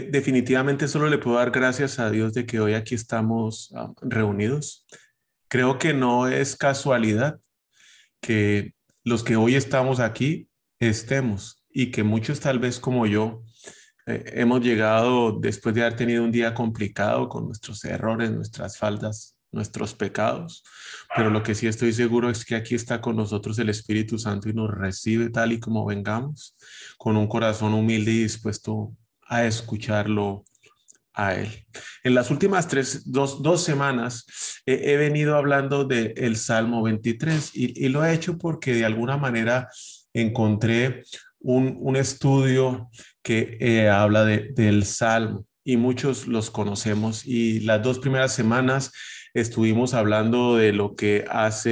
Definitivamente solo le puedo dar gracias a Dios de que hoy aquí estamos ah, reunidos. Creo que no es casualidad que los que hoy estamos aquí estemos y que muchos tal vez como yo eh, hemos llegado después de haber tenido un día complicado con nuestros errores, nuestras faltas, nuestros pecados. Pero lo que sí estoy seguro es que aquí está con nosotros el Espíritu Santo y nos recibe tal y como vengamos, con un corazón humilde y dispuesto a escucharlo a él. En las últimas tres, dos, dos semanas he venido hablando del Salmo 23 y, lo he hecho porque de alguna manera encontré un, un estudio que eh, habla de, del Salmo y muchos los conocemos y las dos primeras semanas estuvimos hablando de lo que hace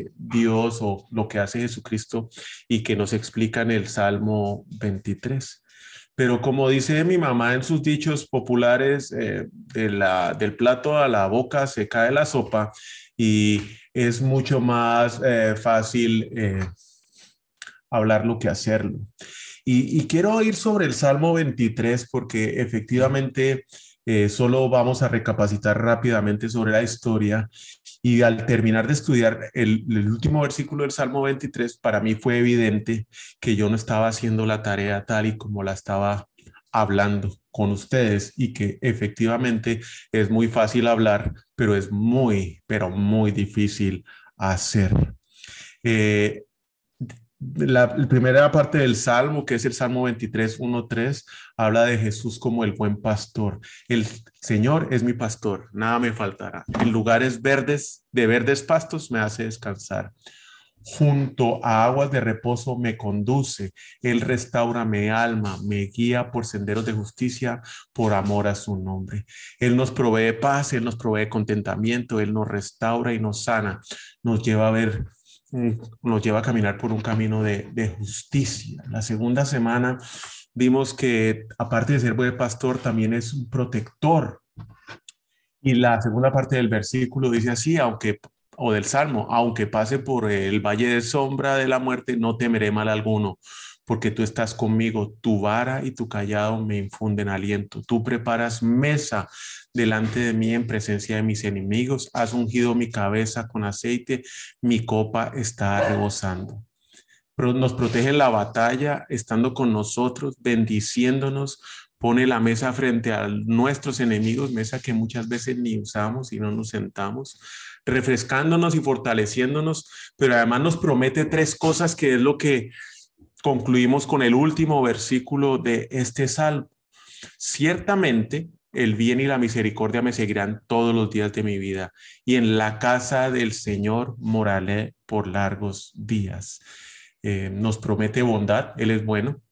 eh, Dios o lo que hace Jesucristo y que nos explica en el Salmo 23. Pero como dice mi mamá en sus dichos populares, eh, del plato a la boca se cae la sopa y es mucho más eh, fácil eh, hablarlo que hacerlo. Y, y, quiero ir sobre el Salmo 23 porque efectivamente solo vamos a recapacitar rápidamente sobre la historia y al terminar de estudiar el, último versículo del Salmo 23, para mí fue evidente que yo no estaba haciendo la tarea tal y como la estaba hablando con ustedes y que efectivamente es muy fácil hablar, pero es muy, pero muy difícil hacer. Eh, la, primera parte del Salmo, que es el Salmo 23, 1, 3, habla de Jesús como el buen pastor. El Señor es mi pastor, nada me faltará. En lugares verdes, de verdes pastos, me hace descansar. Junto a aguas de reposo me conduce. Él restaura mi alma, me guía por senderos de justicia, por amor a su nombre. Él nos provee paz, Él nos provee contentamiento, Él nos restaura y nos sana, nos lleva a ver nos lleva a caminar por un camino de, justicia. La segunda semana vimos que aparte de ser buen pastor, también es un protector. Y la segunda parte del versículo dice así, aunque, o del Salmo, aunque pase por el valle de sombra de la muerte, no temeré mal alguno, porque tú estás conmigo, tu vara y tu callado me infunden aliento. Tú preparas mesa delante de mí en presencia de mis enemigos. Has ungido mi cabeza con aceite, mi copa está rebosando. Nos protege en la batalla, estando con nosotros, bendiciéndonos, pone la mesa frente a nuestros enemigos, mesa que muchas veces ni usamos y no nos sentamos, refrescándonos y fortaleciéndonos, pero además nos promete tres cosas que es lo que concluimos con el último versículo de este salmo. Ciertamente el bien y la misericordia me seguirán todos los días de mi vida y en la casa del Señor moraré por largos días. Eh, nos promete bondad, Él es bueno,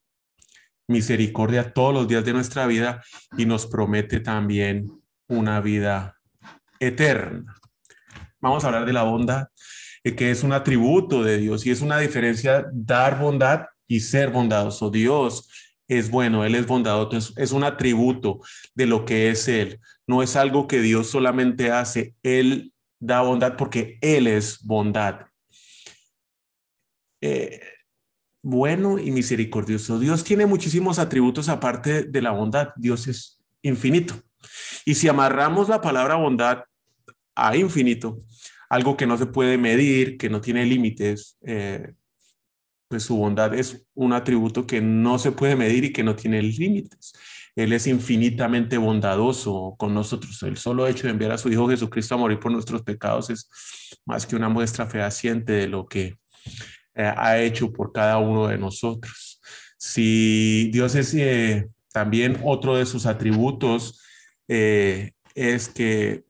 misericordia todos los días de nuestra vida y nos promete también una vida eterna. Vamos a hablar de la bondad, eh, que es un atributo de Dios y es una diferencia dar bondad y ser bondadoso. Dios es bueno, Él es bondadoso, es un atributo de lo que es Él. No es algo que Dios solamente hace, Él da bondad porque Él es bondad. Eh, bueno y misericordioso. Dios tiene muchísimos atributos aparte de la bondad. Dios es infinito. Y si amarramos la palabra bondad a infinito, algo que no se puede medir, que no tiene límites, eh, pues su bondad es un atributo que no se puede medir y que no tiene límites. Él es infinitamente bondadoso con nosotros. El solo hecho de enviar a su Hijo Jesucristo a morir por nuestros pecados es más que una muestra fehaciente de lo que eh, ha hecho por cada uno de nosotros. Si Dios es eh, también otro de sus atributos, eh, es que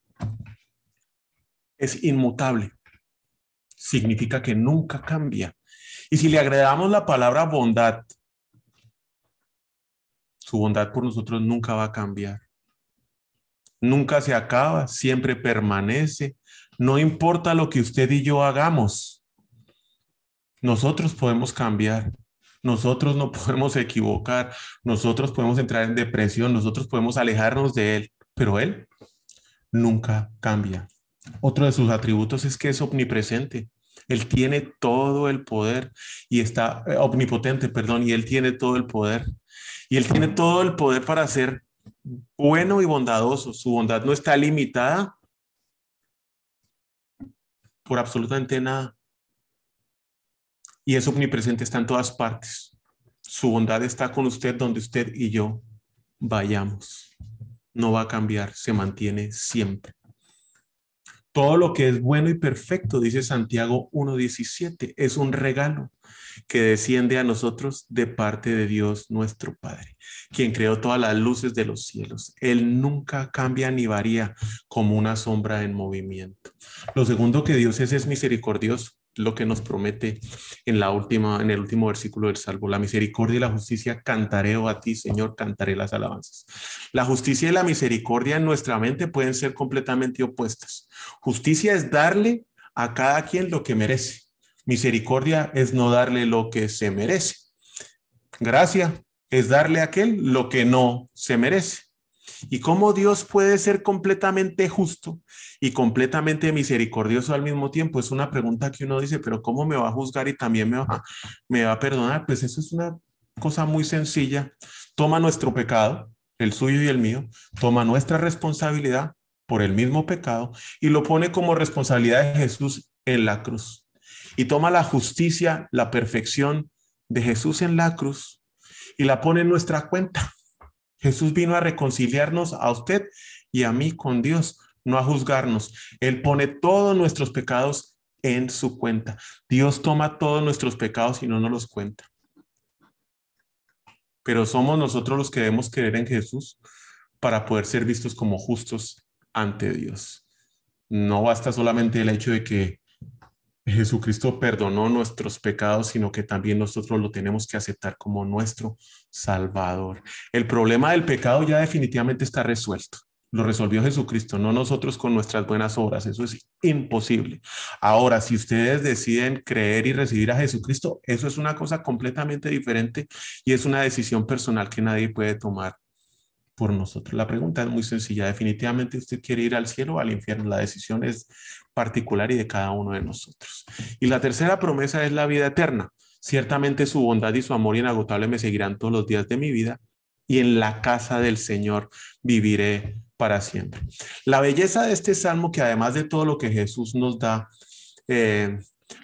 es inmutable. Significa que nunca cambia. Y si le agregamos la palabra bondad Su bondad por nosotros nunca va a cambiar. Nunca se acaba, siempre permanece. No importa lo que usted y yo hagamos. Nosotros podemos cambiar. Nosotros no podemos equivocar. Nosotros podemos entrar en depresión. Nosotros podemos alejarnos de Él. Pero Él nunca cambia. Otro de sus atributos es que es omnipresente. Él tiene todo el poder y está eh, omnipotente, perdón, y Él tiene todo el poder. Y Él tiene todo el poder para ser bueno y bondadoso. Su bondad no está limitada por absolutamente nada. Y es omnipresente, está en todas partes. Su bondad está con usted donde usted y yo vayamos. No va a cambiar, se mantiene siempre. Todo lo que es bueno y perfecto, dice Santiago 1.17, es un regalo que desciende a nosotros de parte de Dios nuestro Padre, quien creó todas las luces de los cielos. Él nunca cambia ni varía como una sombra en movimiento. Lo segundo que Dios es es misericordioso lo que nos promete en la última en el último versículo del Salmo, la misericordia y la justicia cantaré oh, a ti, Señor, cantaré las alabanzas. La justicia y la misericordia en nuestra mente pueden ser completamente opuestas. Justicia es darle a cada quien lo que merece. Misericordia es no darle lo que se merece. Gracia es darle a aquel lo que no se merece. Y cómo Dios puede ser completamente justo y completamente misericordioso al mismo tiempo, es una pregunta que uno dice, pero ¿cómo me va a juzgar y también me va, me va a perdonar? Pues eso es una cosa muy sencilla. Toma nuestro pecado, el suyo y el mío, toma nuestra responsabilidad por el mismo pecado y lo pone como responsabilidad de Jesús en la cruz. Y toma la justicia, la perfección de Jesús en la cruz y la pone en nuestra cuenta. Jesús vino a reconciliarnos a usted y a mí con Dios, no a juzgarnos. Él pone todos nuestros pecados en su cuenta. Dios toma todos nuestros pecados y no nos los cuenta. Pero somos nosotros los que debemos creer en Jesús para poder ser vistos como justos ante Dios. No basta solamente el hecho de que Jesucristo perdonó nuestros pecados, sino que también nosotros lo tenemos que aceptar como nuestro Salvador. El problema del pecado ya definitivamente está resuelto. Lo resolvió Jesucristo, no nosotros con nuestras buenas obras. Eso es imposible. Ahora, si ustedes deciden creer y recibir a Jesucristo, eso es una cosa completamente diferente y es una decisión personal que nadie puede tomar por nosotros. La pregunta es muy sencilla. Definitivamente usted quiere ir al cielo o al infierno. La decisión es particular y de cada uno de nosotros. Y la tercera promesa es la vida eterna. Ciertamente su bondad y su amor inagotable me seguirán todos los días de mi vida y en la casa del Señor viviré para siempre. La belleza de este salmo, que además de todo lo que Jesús nos da, eh,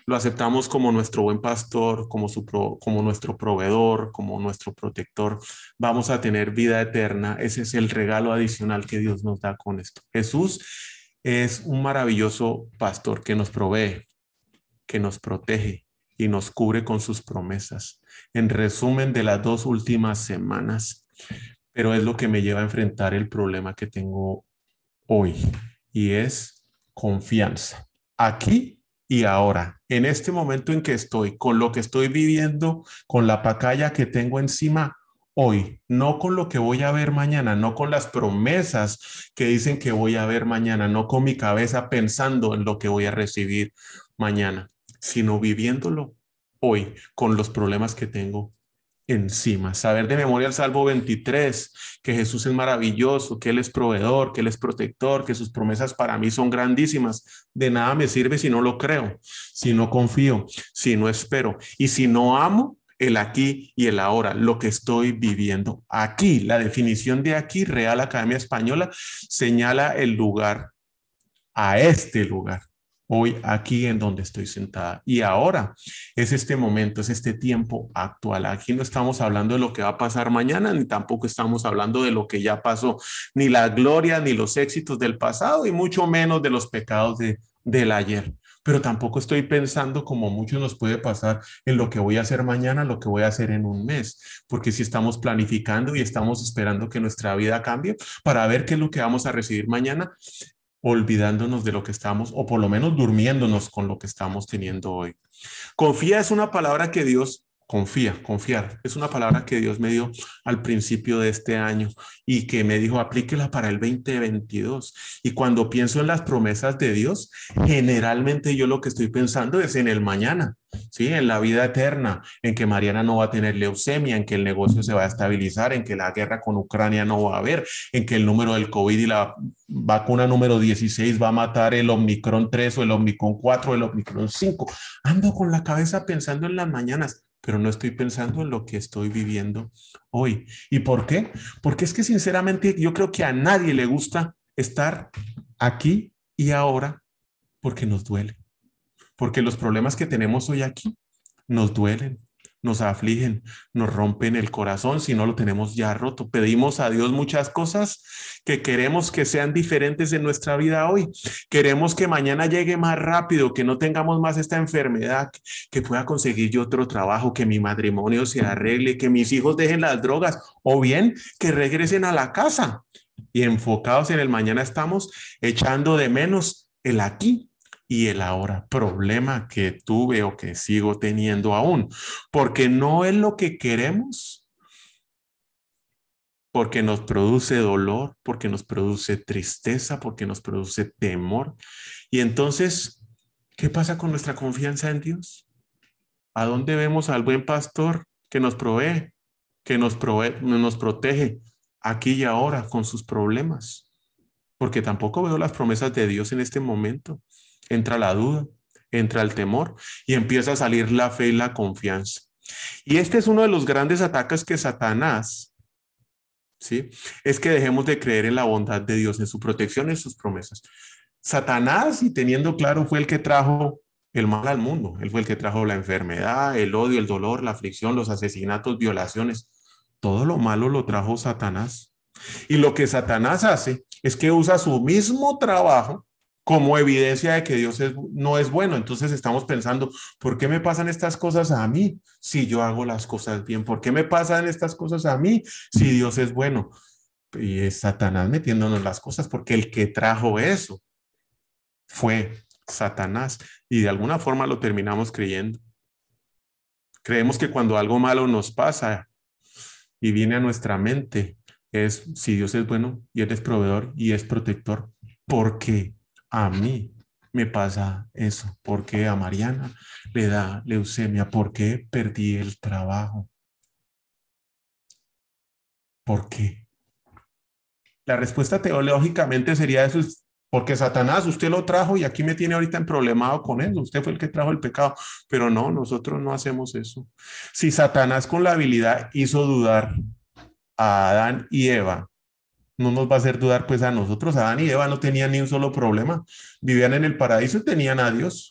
lo aceptamos como nuestro buen pastor, como, su como nuestro proveedor, como nuestro protector, vamos a tener vida eterna. Ese es el regalo adicional que Dios nos da con esto. Jesús es un maravilloso pastor que nos provee, que nos protege y nos cubre con sus promesas. En resumen de las dos últimas semanas, pero es lo que me lleva a enfrentar el problema que tengo hoy y es confianza. Aquí y ahora, en este momento en que estoy, con lo que estoy viviendo, con la pacaya que tengo encima hoy, no con lo que voy a ver mañana, no con las promesas que dicen que voy a ver mañana, no con mi cabeza pensando en lo que voy a recibir mañana, sino viviéndolo hoy con los problemas que tengo encima. Saber de memoria el Salmo 23, que Jesús es maravilloso, que Él es proveedor, que Él es protector, que sus promesas para mí son grandísimas. De nada me sirve si no lo creo, si no confío, si no espero y si no amo el aquí y el ahora, lo que estoy viviendo. Aquí, la definición de aquí, Real Academia Española, señala el lugar, a este lugar hoy aquí en donde estoy sentada. Y ahora es este momento, es este tiempo actual. Aquí no estamos hablando de lo que va a pasar mañana, ni tampoco estamos hablando de lo que ya pasó, ni la gloria, ni los éxitos del pasado, y mucho menos de los pecados de, del ayer. Pero tampoco estoy pensando, como muchos nos puede pasar, en lo que voy a hacer mañana, lo que voy a hacer en un mes, porque si estamos planificando y estamos esperando que nuestra vida cambie para ver qué es lo que vamos a recibir mañana, olvidándonos de lo que estamos, o por lo menos durmiéndonos con lo que estamos teniendo hoy. Confía es una palabra que Dios Confía, confiar. Es una palabra que Dios me dio al principio de este año y que me dijo, aplíquela para el 2022. Y cuando pienso en las promesas de Dios, generalmente yo lo que estoy pensando es en el mañana, ¿sí? En la vida eterna, en que Mariana no va a tener leucemia, en que el negocio se va a estabilizar, en que la guerra con Ucrania no va a haber, en que el número del COVID y la vacuna número 16 va a matar el Omicron 3 o el Omicron 4 o el Omicron 5. Ando con la cabeza pensando en las mañanas pero no estoy pensando en lo que estoy viviendo hoy. ¿Y por qué? Porque es que sinceramente yo creo que a nadie le gusta estar aquí y ahora porque nos duele. Porque los problemas que tenemos hoy aquí nos duelen nos afligen, nos rompen el corazón si no lo tenemos ya roto. Pedimos a Dios muchas cosas que queremos que sean diferentes en nuestra vida hoy. Queremos que mañana llegue más rápido, que no tengamos más esta enfermedad, que pueda conseguir yo otro trabajo, que mi matrimonio se arregle, que mis hijos dejen las drogas o bien que regresen a la casa. Y enfocados en el mañana estamos echando de menos el aquí y el ahora, problema que tuve o que sigo teniendo aún, porque no es lo que queremos, porque nos produce dolor, porque nos produce tristeza, porque nos produce temor. Y entonces, ¿qué pasa con nuestra confianza en Dios? ¿A dónde vemos al buen pastor que nos provee, que nos, provee, nos protege aquí y ahora con sus problemas? Porque tampoco veo las promesas de Dios en este momento entra la duda, entra el temor y empieza a salir la fe y la confianza. Y este es uno de los grandes ataques que Satanás, ¿sí? Es que dejemos de creer en la bondad de Dios, en su protección, en sus promesas. Satanás, y teniendo claro, fue el que trajo el mal al mundo. Él fue el que trajo la enfermedad, el odio, el dolor, la aflicción, los asesinatos, violaciones. Todo lo malo lo trajo Satanás. Y lo que Satanás hace es que usa su mismo trabajo como evidencia de que Dios no es bueno. Entonces estamos pensando, ¿por qué me pasan estas cosas a mí si yo hago las cosas bien? ¿Por qué me pasan estas cosas a mí si Dios es bueno? Y es Satanás metiéndonos las cosas porque el que trajo eso fue Satanás y de alguna forma lo terminamos creyendo. Creemos que cuando algo malo nos pasa y viene a nuestra mente es si Dios es bueno y Él es proveedor y es protector, ¿por qué? A mí me pasa eso? ¿Por qué a Mariana le da leucemia? ¿Por qué perdí el trabajo? ¿Por qué? La respuesta teológicamente sería eso, porque Satanás usted lo trajo y aquí me tiene ahorita en problemado con eso. Usted fue el que trajo el pecado, pero no, nosotros no hacemos eso. Si Satanás con la habilidad hizo dudar a Adán y Eva no nos va a hacer dudar pues a nosotros. Adán y Eva no tenían ni un solo problema. Vivían en el paraíso y tenían a Dios.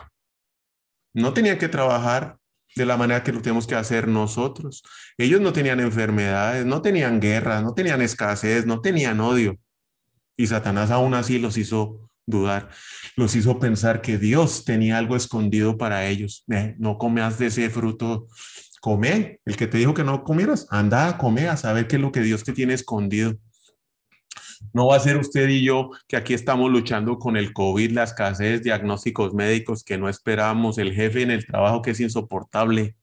No tenían que trabajar de la manera que lo tenemos que hacer nosotros. Ellos no tenían enfermedades, no tenían guerra, no tenían escasez, no tenían odio. Y Satanás aún así los hizo dudar, los hizo pensar que Dios tenía algo escondido para ellos. no comas de ese fruto, come. El que te dijo que no comieras, anda a comer a saber qué es lo que Dios te tiene escondido. No va a ser usted y yo que aquí estamos luchando con el COVID, la escasez, diagnósticos médicos que no esperábamos, el jefe en el trabajo que es insoportable,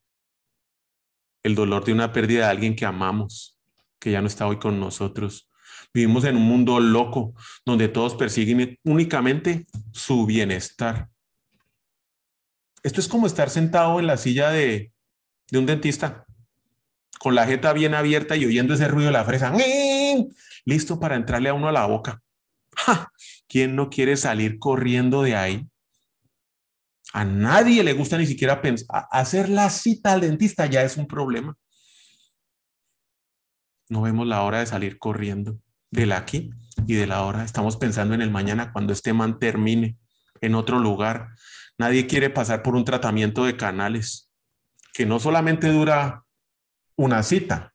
el dolor de una pérdida de alguien que amamos, que ya no está hoy con nosotros. Vivimos en un mundo loco donde todos persiguen únicamente su bienestar. Esto es como estar sentado en la silla de, de un dentista, con la jeta bien abierta y oyendo ese ruido de la fresa listo para entrarle a uno a la boca. ¿Quién no quiere salir corriendo de ahí? A nadie le gusta ni siquiera pensar. Hacer la cita al dentista ya es un problema. No vemos la hora de salir corriendo del aquí y de la hora. Estamos pensando en el mañana cuando este man termine en otro lugar. Nadie quiere pasar por un tratamiento de canales que no solamente dura una cita,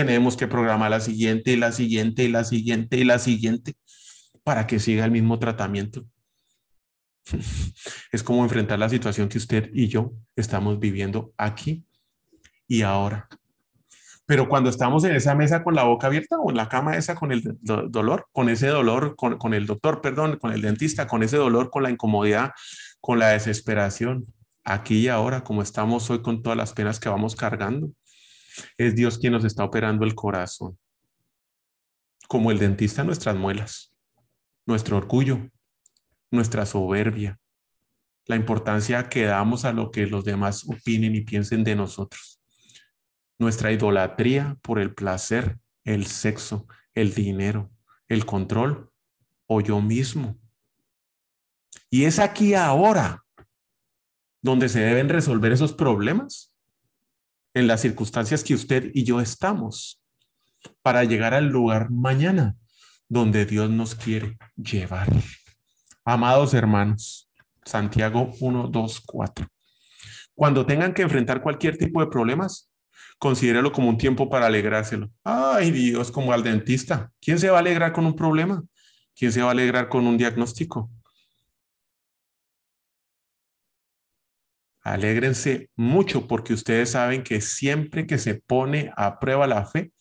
tenemos que programar la siguiente y la siguiente y la siguiente y la siguiente para que siga el mismo tratamiento. Es como enfrentar la situación que usted y yo estamos viviendo aquí y ahora. Pero cuando estamos en esa mesa con la boca abierta o en la cama esa con el dolor, con ese dolor, con, con el doctor, perdón, con el dentista, con ese dolor, con la incomodidad, con la desesperación, aquí y ahora, como estamos hoy con todas las penas que vamos cargando. Es Dios quien nos está operando el corazón. Como el dentista nuestras muelas, nuestro orgullo, nuestra soberbia, la importancia que damos a lo que los demás opinen y piensen de nosotros, nuestra idolatría por el placer, el sexo, el dinero, el control o yo mismo. Y es aquí ahora donde se deben resolver esos problemas, en las circunstancias que usted y yo estamos, para llegar al lugar mañana donde Dios nos quiere llevar. Amados hermanos, Santiago 1, 2, 4. Cuando tengan que enfrentar cualquier tipo de problemas, considéralo como un tiempo para alegrárselo. Ay Dios, como al dentista. ¿Quién se va a alegrar con un problema? ¿Quién se va a alegrar con un diagnóstico? Alégrense mucho porque ustedes saben que siempre que se pone a prueba la fe,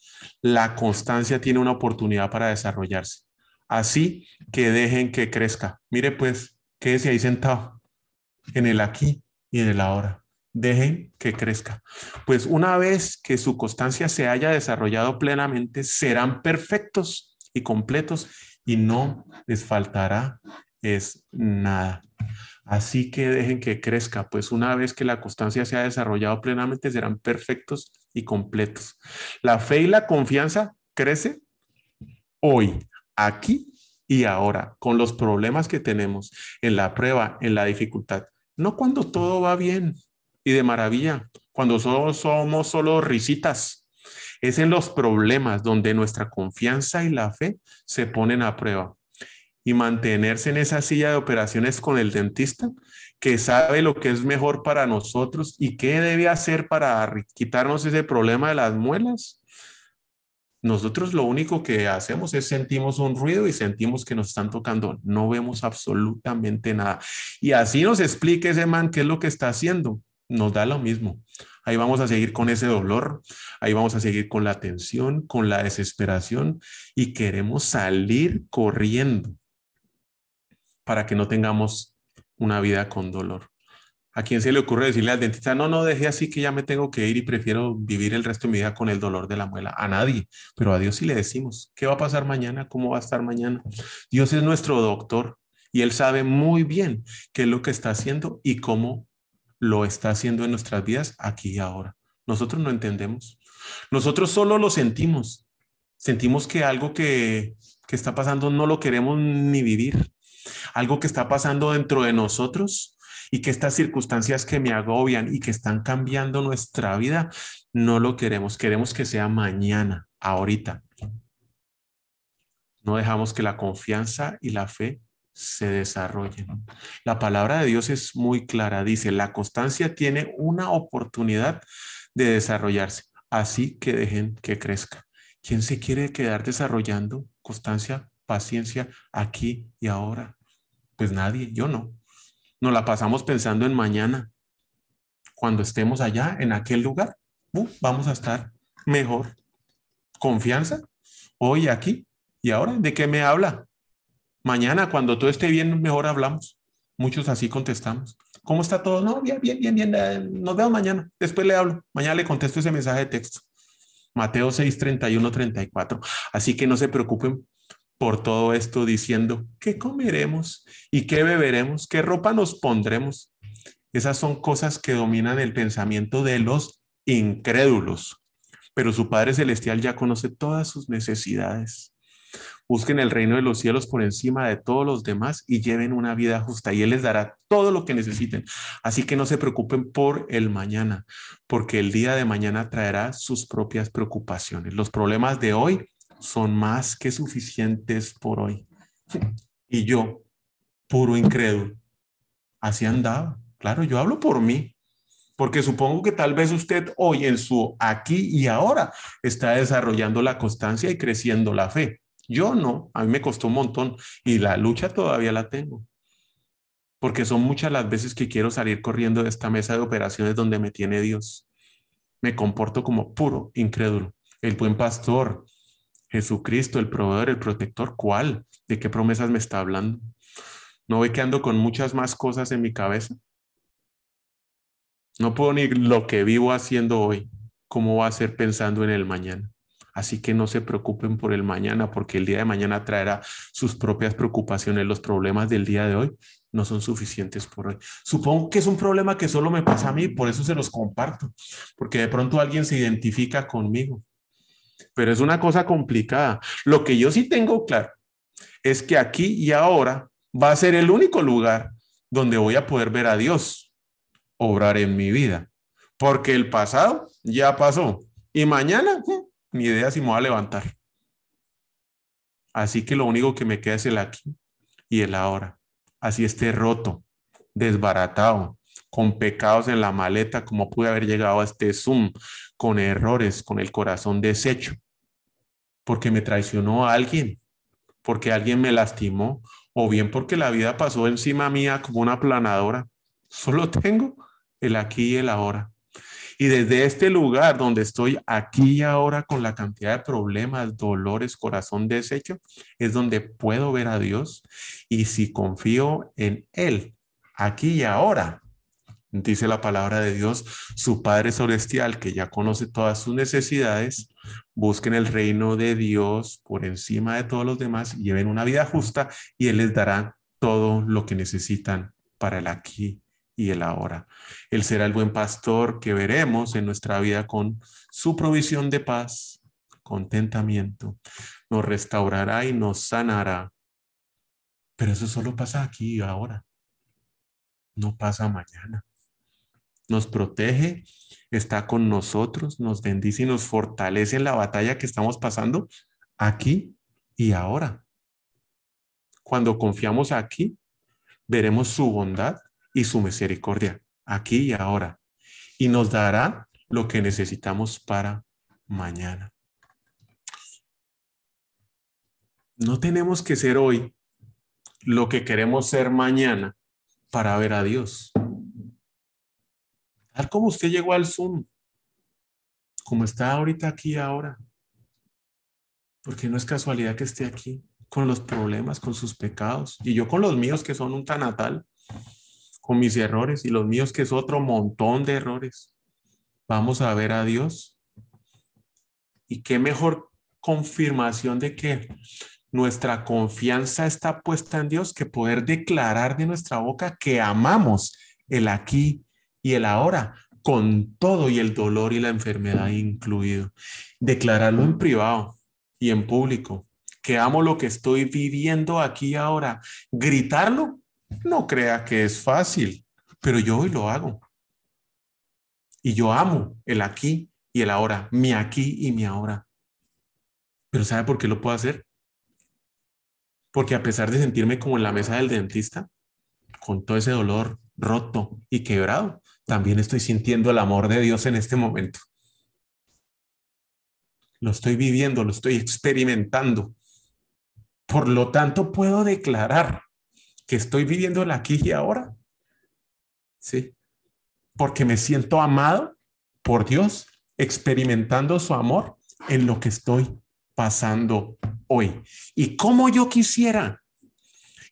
la constancia tiene una oportunidad para desarrollarse. Así que dejen que crezca. Mire pues, quédese ahí sentado en el aquí y en el ahora. Dejen que crezca. Pues una vez que su constancia se haya desarrollado plenamente, serán perfectos y completos y no les faltará es nada. Así que dejen que crezca, pues una vez que la constancia se ha desarrollado plenamente, serán perfectos y completos. La fe y la confianza crece hoy, aquí y ahora, con los problemas que tenemos en la prueba, en la dificultad. No cuando todo va bien y de maravilla, cuando solo somos solo risitas. Es en los problemas donde nuestra confianza y la fe se ponen a prueba y mantenerse en esa silla de operaciones con el dentista que sabe lo que es mejor para nosotros y qué debe hacer para quitarnos ese problema de las muelas. Nosotros lo único que hacemos es sentimos un ruido y sentimos que nos están tocando. No vemos absolutamente nada. Y así nos explique ese man qué es lo que está haciendo. Nos da lo mismo. Ahí vamos a seguir con ese dolor, ahí vamos a seguir con la tensión, con la desesperación y queremos salir corriendo para que no tengamos una vida con dolor. ¿A quién se le ocurre decirle al dentista, no, no, deje así que ya me tengo que ir y prefiero vivir el resto de mi vida con el dolor de la muela? A nadie, pero a Dios sí le decimos, ¿qué va a pasar mañana? ¿Cómo va a estar mañana? Dios es nuestro doctor y Él sabe muy bien qué es lo que está haciendo y cómo lo está haciendo en nuestras vidas aquí y ahora. Nosotros no entendemos. Nosotros solo lo sentimos. Sentimos que algo que, que está pasando no lo queremos ni vivir algo que está pasando dentro de nosotros y que estas circunstancias que me agobian y que están cambiando nuestra vida, no lo queremos. Queremos que sea mañana, ahorita. No dejamos que la confianza y la fe se desarrollen. La palabra de Dios es muy clara. Dice, la constancia tiene una oportunidad de desarrollarse. Así que dejen que crezca. ¿Quién se quiere quedar desarrollando constancia, paciencia aquí y ahora? Pues nadie, yo no. Nos la pasamos pensando en mañana. Cuando estemos allá, en aquel lugar, uh, vamos a estar mejor. Confianza, hoy aquí y ahora, ¿de qué me habla? Mañana, cuando todo esté bien, mejor hablamos. Muchos así contestamos. ¿Cómo está todo? No, bien, bien, bien, bien. Eh, nos vemos mañana. Después le hablo. Mañana le contesto ese mensaje de texto. Mateo 6, 31, 34. Así que no se preocupen por todo esto diciendo, ¿qué comeremos y qué beberemos? ¿Qué ropa nos pondremos? Esas son cosas que dominan el pensamiento de los incrédulos, pero su Padre Celestial ya conoce todas sus necesidades. Busquen el reino de los cielos por encima de todos los demás y lleven una vida justa y Él les dará todo lo que necesiten. Así que no se preocupen por el mañana, porque el día de mañana traerá sus propias preocupaciones. Los problemas de hoy son más que suficientes por hoy. Y yo, puro incrédulo, así andaba. Claro, yo hablo por mí, porque supongo que tal vez usted hoy en su aquí y ahora está desarrollando la constancia y creciendo la fe. Yo no, a mí me costó un montón y la lucha todavía la tengo. Porque son muchas las veces que quiero salir corriendo de esta mesa de operaciones donde me tiene Dios. Me comporto como puro incrédulo. El buen pastor, Jesucristo, el proveedor, el protector, ¿cuál? ¿De qué promesas me está hablando? ¿No ve que ando con muchas más cosas en mi cabeza? No puedo ni lo que vivo haciendo hoy, cómo va a ser pensando en el mañana. Así que no se preocupen por el mañana, porque el día de mañana traerá sus propias preocupaciones. Los problemas del día de hoy no son suficientes por hoy. Supongo que es un problema que solo me pasa a mí, por eso se los comparto, porque de pronto alguien se identifica conmigo. Pero es una cosa complicada. Lo que yo sí tengo claro es que aquí y ahora va a ser el único lugar donde voy a poder ver a Dios obrar en mi vida, porque el pasado ya pasó y mañana ni idea si me voy a levantar. Así que lo único que me queda es el aquí y el ahora. Así esté roto, desbaratado, con pecados en la maleta, como pude haber llegado a este Zoom, con errores, con el corazón deshecho, porque me traicionó alguien, porque alguien me lastimó, o bien porque la vida pasó encima mía como una planadora. Solo tengo el aquí y el ahora. Y desde este lugar donde estoy aquí y ahora con la cantidad de problemas, dolores, corazón deshecho, es donde puedo ver a Dios. Y si confío en Él, aquí y ahora, dice la palabra de Dios, su Padre Celestial, que ya conoce todas sus necesidades, busquen el reino de Dios por encima de todos los demás, lleven una vida justa y Él les dará todo lo que necesitan para el aquí y el ahora. Él será el buen pastor que veremos en nuestra vida con su provisión de paz, contentamiento. Nos restaurará y nos sanará. Pero eso solo pasa aquí y ahora. No pasa mañana. Nos protege, está con nosotros, nos bendice y nos fortalece en la batalla que estamos pasando aquí y ahora. Cuando confiamos aquí, veremos su bondad y su misericordia aquí y ahora, y nos dará lo que necesitamos para mañana. No tenemos que ser hoy lo que queremos ser mañana para ver a Dios. Tal como usted llegó al Zoom, como está ahorita aquí ahora, porque no es casualidad que esté aquí con los problemas, con sus pecados, y yo con los míos que son un tanatal con mis errores y los míos, que es otro montón de errores. Vamos a ver a Dios. Y qué mejor confirmación de que nuestra confianza está puesta en Dios que poder declarar de nuestra boca que amamos el aquí y el ahora, con todo y el dolor y la enfermedad incluido. Declararlo en privado y en público, que amo lo que estoy viviendo aquí ahora. Gritarlo no crea que es fácil, pero yo hoy lo hago. Y yo amo el aquí y el ahora, mi aquí y mi ahora. Pero ¿sabe por qué lo puedo hacer? Porque a pesar de sentirme como en la mesa del dentista, con todo ese dolor roto y quebrado, también estoy sintiendo el amor de Dios en este momento. Lo estoy viviendo, lo estoy experimentando. Por lo tanto, puedo declarar que estoy viviendo el aquí y ahora. Sí. Porque me siento amado por Dios, experimentando su amor en lo que estoy pasando hoy. Y como yo quisiera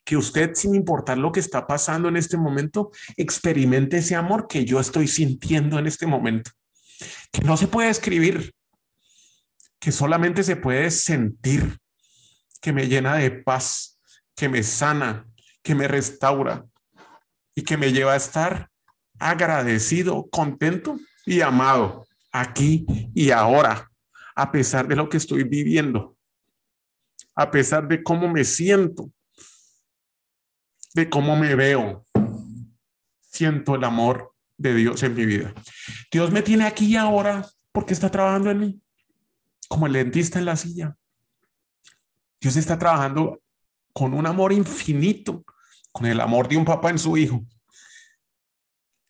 que usted, sin importar lo que está pasando en este momento, experimente ese amor que yo estoy sintiendo en este momento. Que no se puede escribir, que solamente se puede sentir, que me llena de paz, que me sana, que me restaura y que me lleva a estar agradecido, contento y amado aquí y ahora, a pesar de lo que estoy viviendo, a pesar de cómo me siento, de cómo me veo. Siento el amor de Dios en mi vida. Dios me tiene aquí y ahora porque está trabajando en mí, como el dentista en la silla. Dios está trabajando con un amor infinito, con el amor de un papá en su hijo.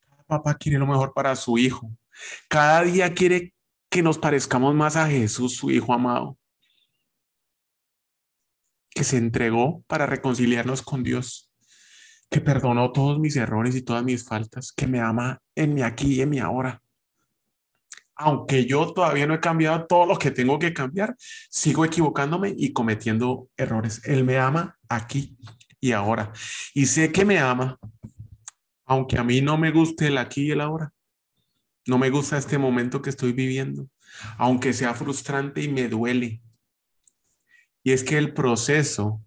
Cada papá quiere lo mejor para su hijo. Cada día quiere que nos parezcamos más a Jesús, su hijo amado, que se entregó para reconciliarnos con Dios, que perdonó todos mis errores y todas mis faltas, que me ama en mi aquí y en mi ahora aunque yo todavía no he cambiado todo lo que tengo que cambiar, sigo equivocándome y cometiendo errores. Él me ama aquí y ahora. Y sé que me ama, aunque a mí no me guste el aquí y el ahora. No me gusta este momento que estoy viviendo, aunque sea frustrante y me duele. Y es que el proceso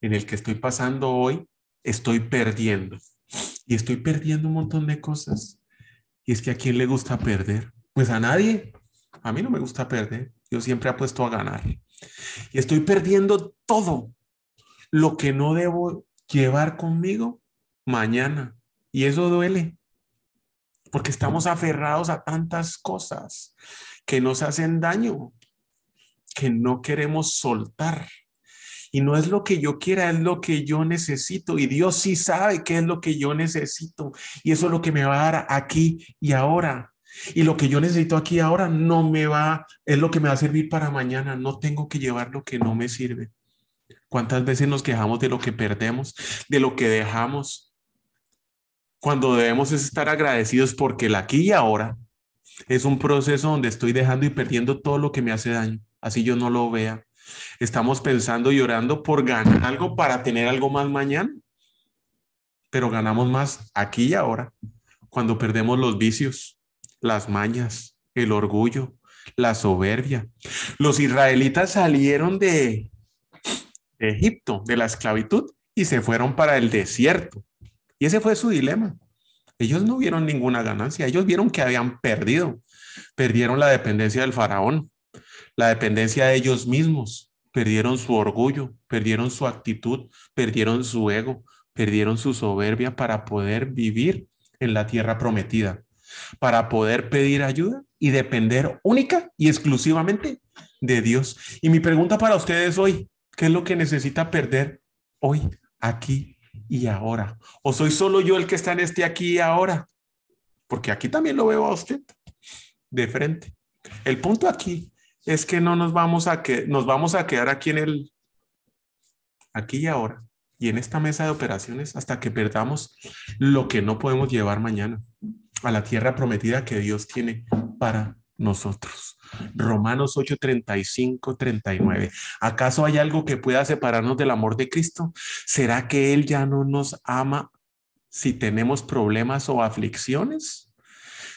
en el que estoy pasando hoy, estoy perdiendo. Y estoy perdiendo un montón de cosas. Y es que a quién le gusta perder? Pues a nadie. A mí no me gusta perder. Yo siempre apuesto a ganar. Y estoy perdiendo todo lo que no debo llevar conmigo mañana. Y eso duele. Porque estamos aferrados a tantas cosas que nos hacen daño, que no queremos soltar. Y no es lo que yo quiera, es lo que yo necesito. Y Dios sí sabe qué es lo que yo necesito. Y eso es lo que me va a dar aquí y ahora. Y lo que yo necesito aquí ahora no me va, es lo que me va a servir para mañana. No tengo que llevar lo que no me sirve. ¿Cuántas veces nos quejamos de lo que perdemos, de lo que dejamos? Cuando debemos estar agradecidos porque el aquí y ahora es un proceso donde estoy dejando y perdiendo todo lo que me hace daño. Así yo no lo vea. Estamos pensando y orando por ganar algo para tener algo más mañana, pero ganamos más aquí y ahora cuando perdemos los vicios, las mañas, el orgullo, la soberbia. Los israelitas salieron de Egipto, de la esclavitud, y se fueron para el desierto. Y ese fue su dilema. Ellos no vieron ninguna ganancia, ellos vieron que habían perdido. Perdieron la dependencia del faraón, la dependencia de ellos mismos, perdieron su orgullo, perdieron su actitud, perdieron su ego, perdieron su soberbia para poder vivir en la tierra prometida, para poder pedir ayuda y depender única y exclusivamente de Dios. Y mi pregunta para ustedes hoy, ¿qué es lo que necesita perder hoy, aquí y ahora? ¿O soy solo yo el que está en este aquí y ahora? Porque aquí también lo veo a usted de frente. El punto aquí es que no nos vamos a que nos vamos a quedar aquí en el aquí y ahora y en esta mesa de operaciones hasta que perdamos lo que no podemos llevar mañana a la tierra prometida que Dios tiene para nosotros. Romanos 8, 35, 39. ¿Acaso hay algo que pueda separarnos del amor de Cristo? ¿Será que Él ya no nos ama si tenemos problemas o aflicciones?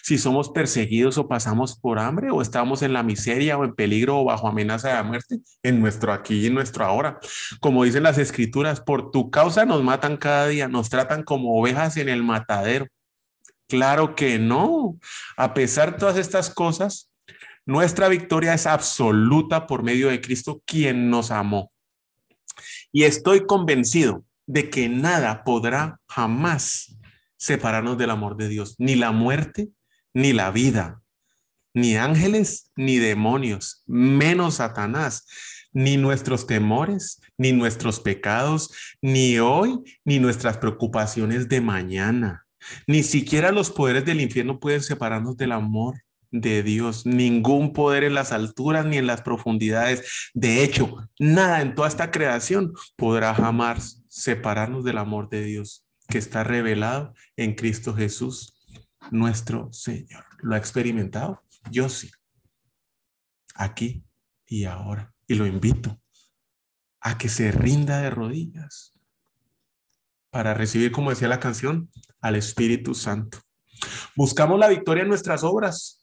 Si somos perseguidos o pasamos por hambre o estamos en la miseria o en peligro o bajo amenaza de muerte, en nuestro aquí y en nuestro ahora. Como dicen las escrituras, por tu causa nos matan cada día, nos tratan como ovejas en el matadero. Claro que no. A pesar de todas estas cosas, nuestra victoria es absoluta por medio de Cristo, quien nos amó. Y estoy convencido de que nada podrá jamás separarnos del amor de Dios, ni la muerte, ni la vida, ni ángeles, ni demonios, menos Satanás, ni nuestros temores, ni nuestros pecados, ni hoy, ni nuestras preocupaciones de mañana. Ni siquiera los poderes del infierno pueden separarnos del amor de Dios. Ningún poder en las alturas ni en las profundidades. De hecho, nada en toda esta creación podrá jamás separarnos del amor de Dios que está revelado en Cristo Jesús nuestro Señor. ¿Lo ha experimentado? Yo sí. Aquí y ahora. Y lo invito a que se rinda de rodillas para recibir, como decía la canción, al Espíritu Santo. Buscamos la victoria en nuestras obras,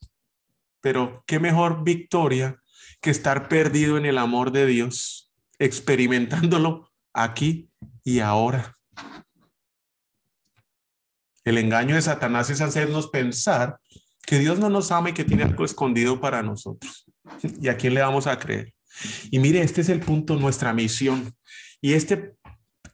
pero qué mejor victoria que estar perdido en el amor de Dios, experimentándolo aquí y ahora. El engaño de Satanás es hacernos pensar que Dios no nos ama y que tiene algo escondido para nosotros. ¿Y a quién le vamos a creer? Y mire, este es el punto, nuestra misión. Y esta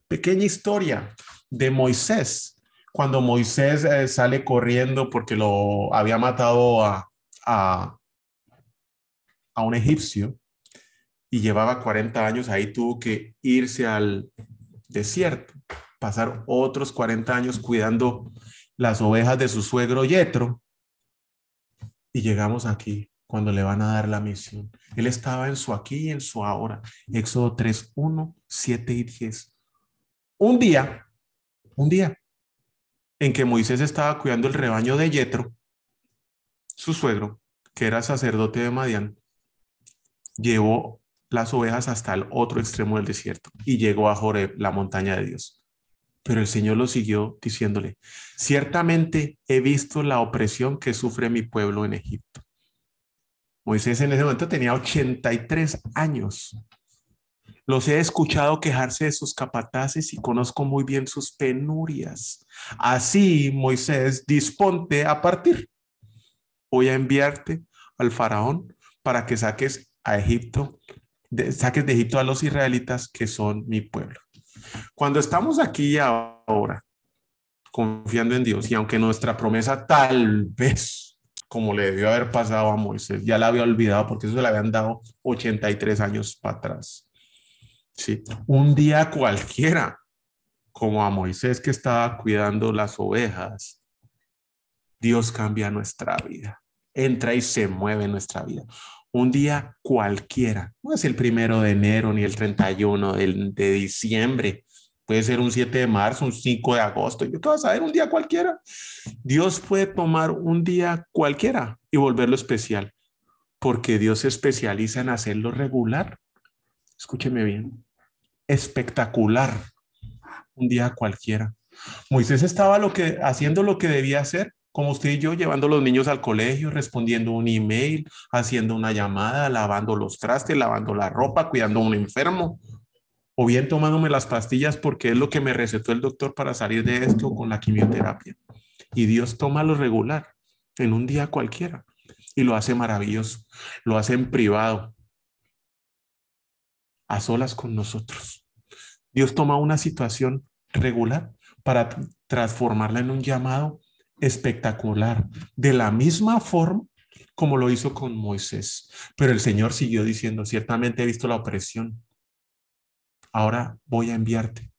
pequeña historia de Moisés, cuando Moisés eh, sale corriendo porque lo había matado a, a, a un egipcio y llevaba 40 años, ahí tuvo que irse al desierto pasar otros 40 años cuidando las ovejas de su suegro Yetro. Y llegamos aquí cuando le van a dar la misión. Él estaba en su aquí y en su ahora. Éxodo 3, 1, 7 y 10. Un día, un día en que Moisés estaba cuidando el rebaño de Yetro, su suegro, que era sacerdote de Madián, llevó las ovejas hasta el otro extremo del desierto y llegó a Joreb, la montaña de Dios. Pero el Señor lo siguió diciéndole, ciertamente he visto la opresión que sufre mi pueblo en Egipto. Moisés en ese momento tenía 83 años. Los he escuchado quejarse de sus capataces y conozco muy bien sus penurias. Así, Moisés, disponte a partir. Voy a enviarte al faraón para que saques a Egipto, saques de Egipto a los israelitas que son mi pueblo. Cuando estamos aquí ahora, confiando en Dios, y aunque nuestra promesa tal vez, como le debió haber pasado a Moisés, ya la había olvidado porque eso le habían dado 83 años para atrás. Sí, un día cualquiera, como a Moisés que estaba cuidando las ovejas, Dios cambia nuestra vida, entra y se mueve nuestra vida un día cualquiera. No es el primero de enero ni el 31 de, de diciembre. Puede ser un 7 de marzo, un 5 de agosto. Yo qué vas a saber, un día cualquiera. Dios puede tomar un día cualquiera y volverlo especial, porque Dios se especializa en hacerlo regular. Escúcheme bien. Espectacular. Un día cualquiera. Moisés estaba lo que, haciendo lo que debía hacer como usted y yo, llevando a los niños al colegio, respondiendo un email, haciendo una llamada, lavando los trastes, lavando la ropa, cuidando a un enfermo, o bien tomándome las pastillas porque es lo que me recetó el doctor para salir de esto con la quimioterapia. Y Dios toma lo regular en un día cualquiera y lo hace maravilloso, lo hace en privado, a solas con nosotros. Dios toma una situación regular para transformarla en un llamado espectacular, de la misma forma como lo hizo con Moisés. Pero el Señor siguió diciendo, ciertamente he visto la opresión, ahora voy a enviarte.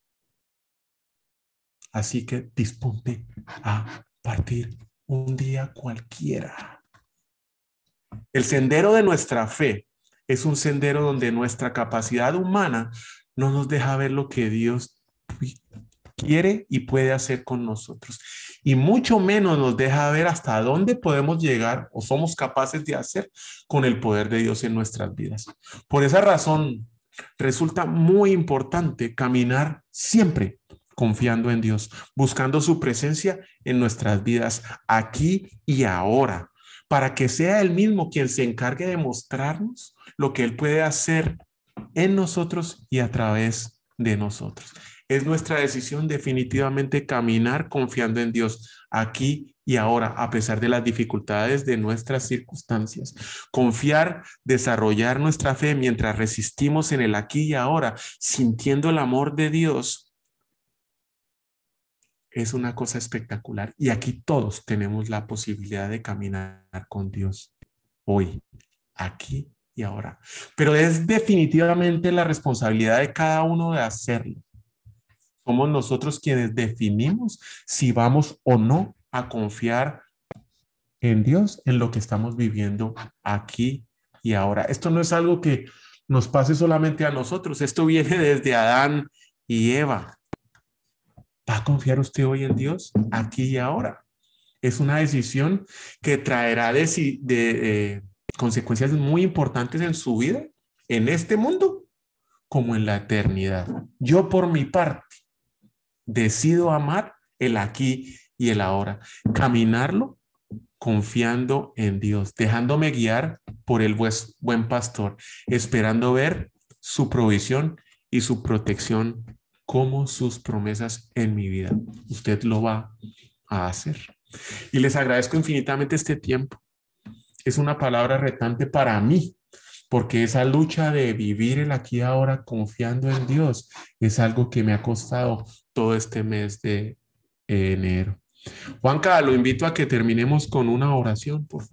Así que disponte a partir un día cualquiera. El sendero de nuestra fe es un sendero donde nuestra capacidad humana no nos deja ver lo que Dios quiere y puede hacer con nosotros. Y mucho menos nos deja ver hasta dónde podemos llegar o somos capaces de hacer con el poder de Dios en nuestras vidas. Por esa razón, resulta muy importante caminar siempre confiando en Dios, buscando su presencia en nuestras vidas aquí y ahora, para que sea Él mismo quien se encargue de mostrarnos lo que Él puede hacer en nosotros y a través de nosotros. Es nuestra decisión definitivamente caminar confiando en Dios aquí y ahora, a pesar de las dificultades de nuestras circunstancias. Confiar, desarrollar nuestra fe mientras resistimos en el aquí y ahora, sintiendo el amor de Dios, es una cosa espectacular. Y aquí todos tenemos la posibilidad de caminar con Dios hoy, aquí y ahora. Pero es definitivamente la responsabilidad de cada uno de hacerlo. Somos nosotros quienes definimos si vamos o no a confiar en Dios, en lo que estamos viviendo aquí y ahora. Esto no es algo que nos pase solamente a nosotros, esto viene desde Adán y Eva. ¿Va a confiar usted hoy en Dios aquí y ahora? Es una decisión que traerá de, eh, consecuencias muy importantes en su vida, en este mundo como en la eternidad. Yo por mi parte Decido amar el aquí y el ahora. Caminarlo confiando en Dios, dejándome guiar por el buen pastor, esperando ver su provisión y su protección como sus promesas en mi vida. Usted lo va a hacer. Y les agradezco infinitamente este tiempo. Es una palabra retante para mí, porque esa lucha de vivir el aquí y ahora confiando en Dios es algo que me ha costado todo este mes de enero. Juanca, lo invito a que terminemos con una oración, por favor.